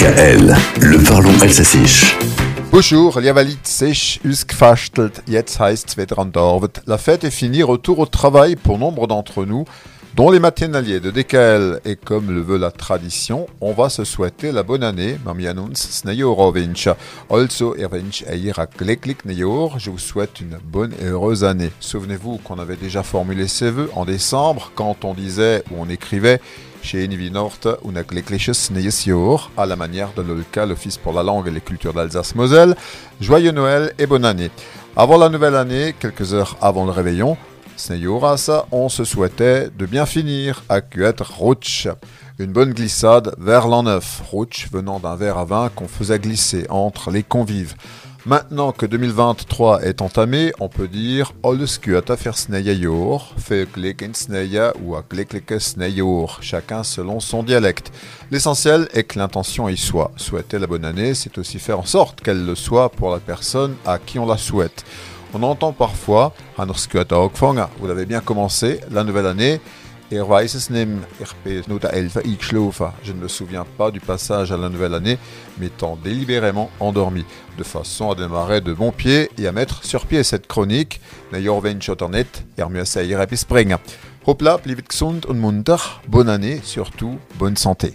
DKL, le parlons alsacisch. Bonjour, Liavalit ausgefastelt, jetzt Arbeit. La fête est finie, retour au travail pour nombre d'entre nous, dont les matinaliers de DKL. Et comme le veut la tradition, on va se souhaiter la bonne année. Mamianuns Snejorovinch. Also, Kleklik Nejor. Je vous souhaite une bonne et heureuse année. Souvenez-vous qu'on avait déjà formulé ces vœux en décembre quand on disait ou on écrivait chez Neues Jahr, à la manière de l'OLCA, l'Office pour la langue et les cultures d'Alsace-Moselle. Joyeux Noël et bonne année. Avant la nouvelle année, quelques heures avant le réveillon, Sneyorasa, on se souhaitait de bien finir à Kuet Rutsch. Une bonne glissade vers l'an neuf, Rutsch venant d'un verre à vin qu'on faisait glisser entre les convives. Maintenant que 2023 est entamé, on peut dire Olskuata fer sneyajor, sneya ou chacun selon son dialecte. L'essentiel est que l'intention y soit. Souhaiter la bonne année, c'est aussi faire en sorte qu'elle le soit pour la personne à qui on la souhaite. On entend parfois, vous l'avez bien commencé, la nouvelle année, je ne me souviens pas du passage à la nouvelle année, m'étant délibérément endormi, de façon à démarrer de bon pied et à mettre sur pied cette chronique. Hopla, und munter, bonne année, surtout bonne santé.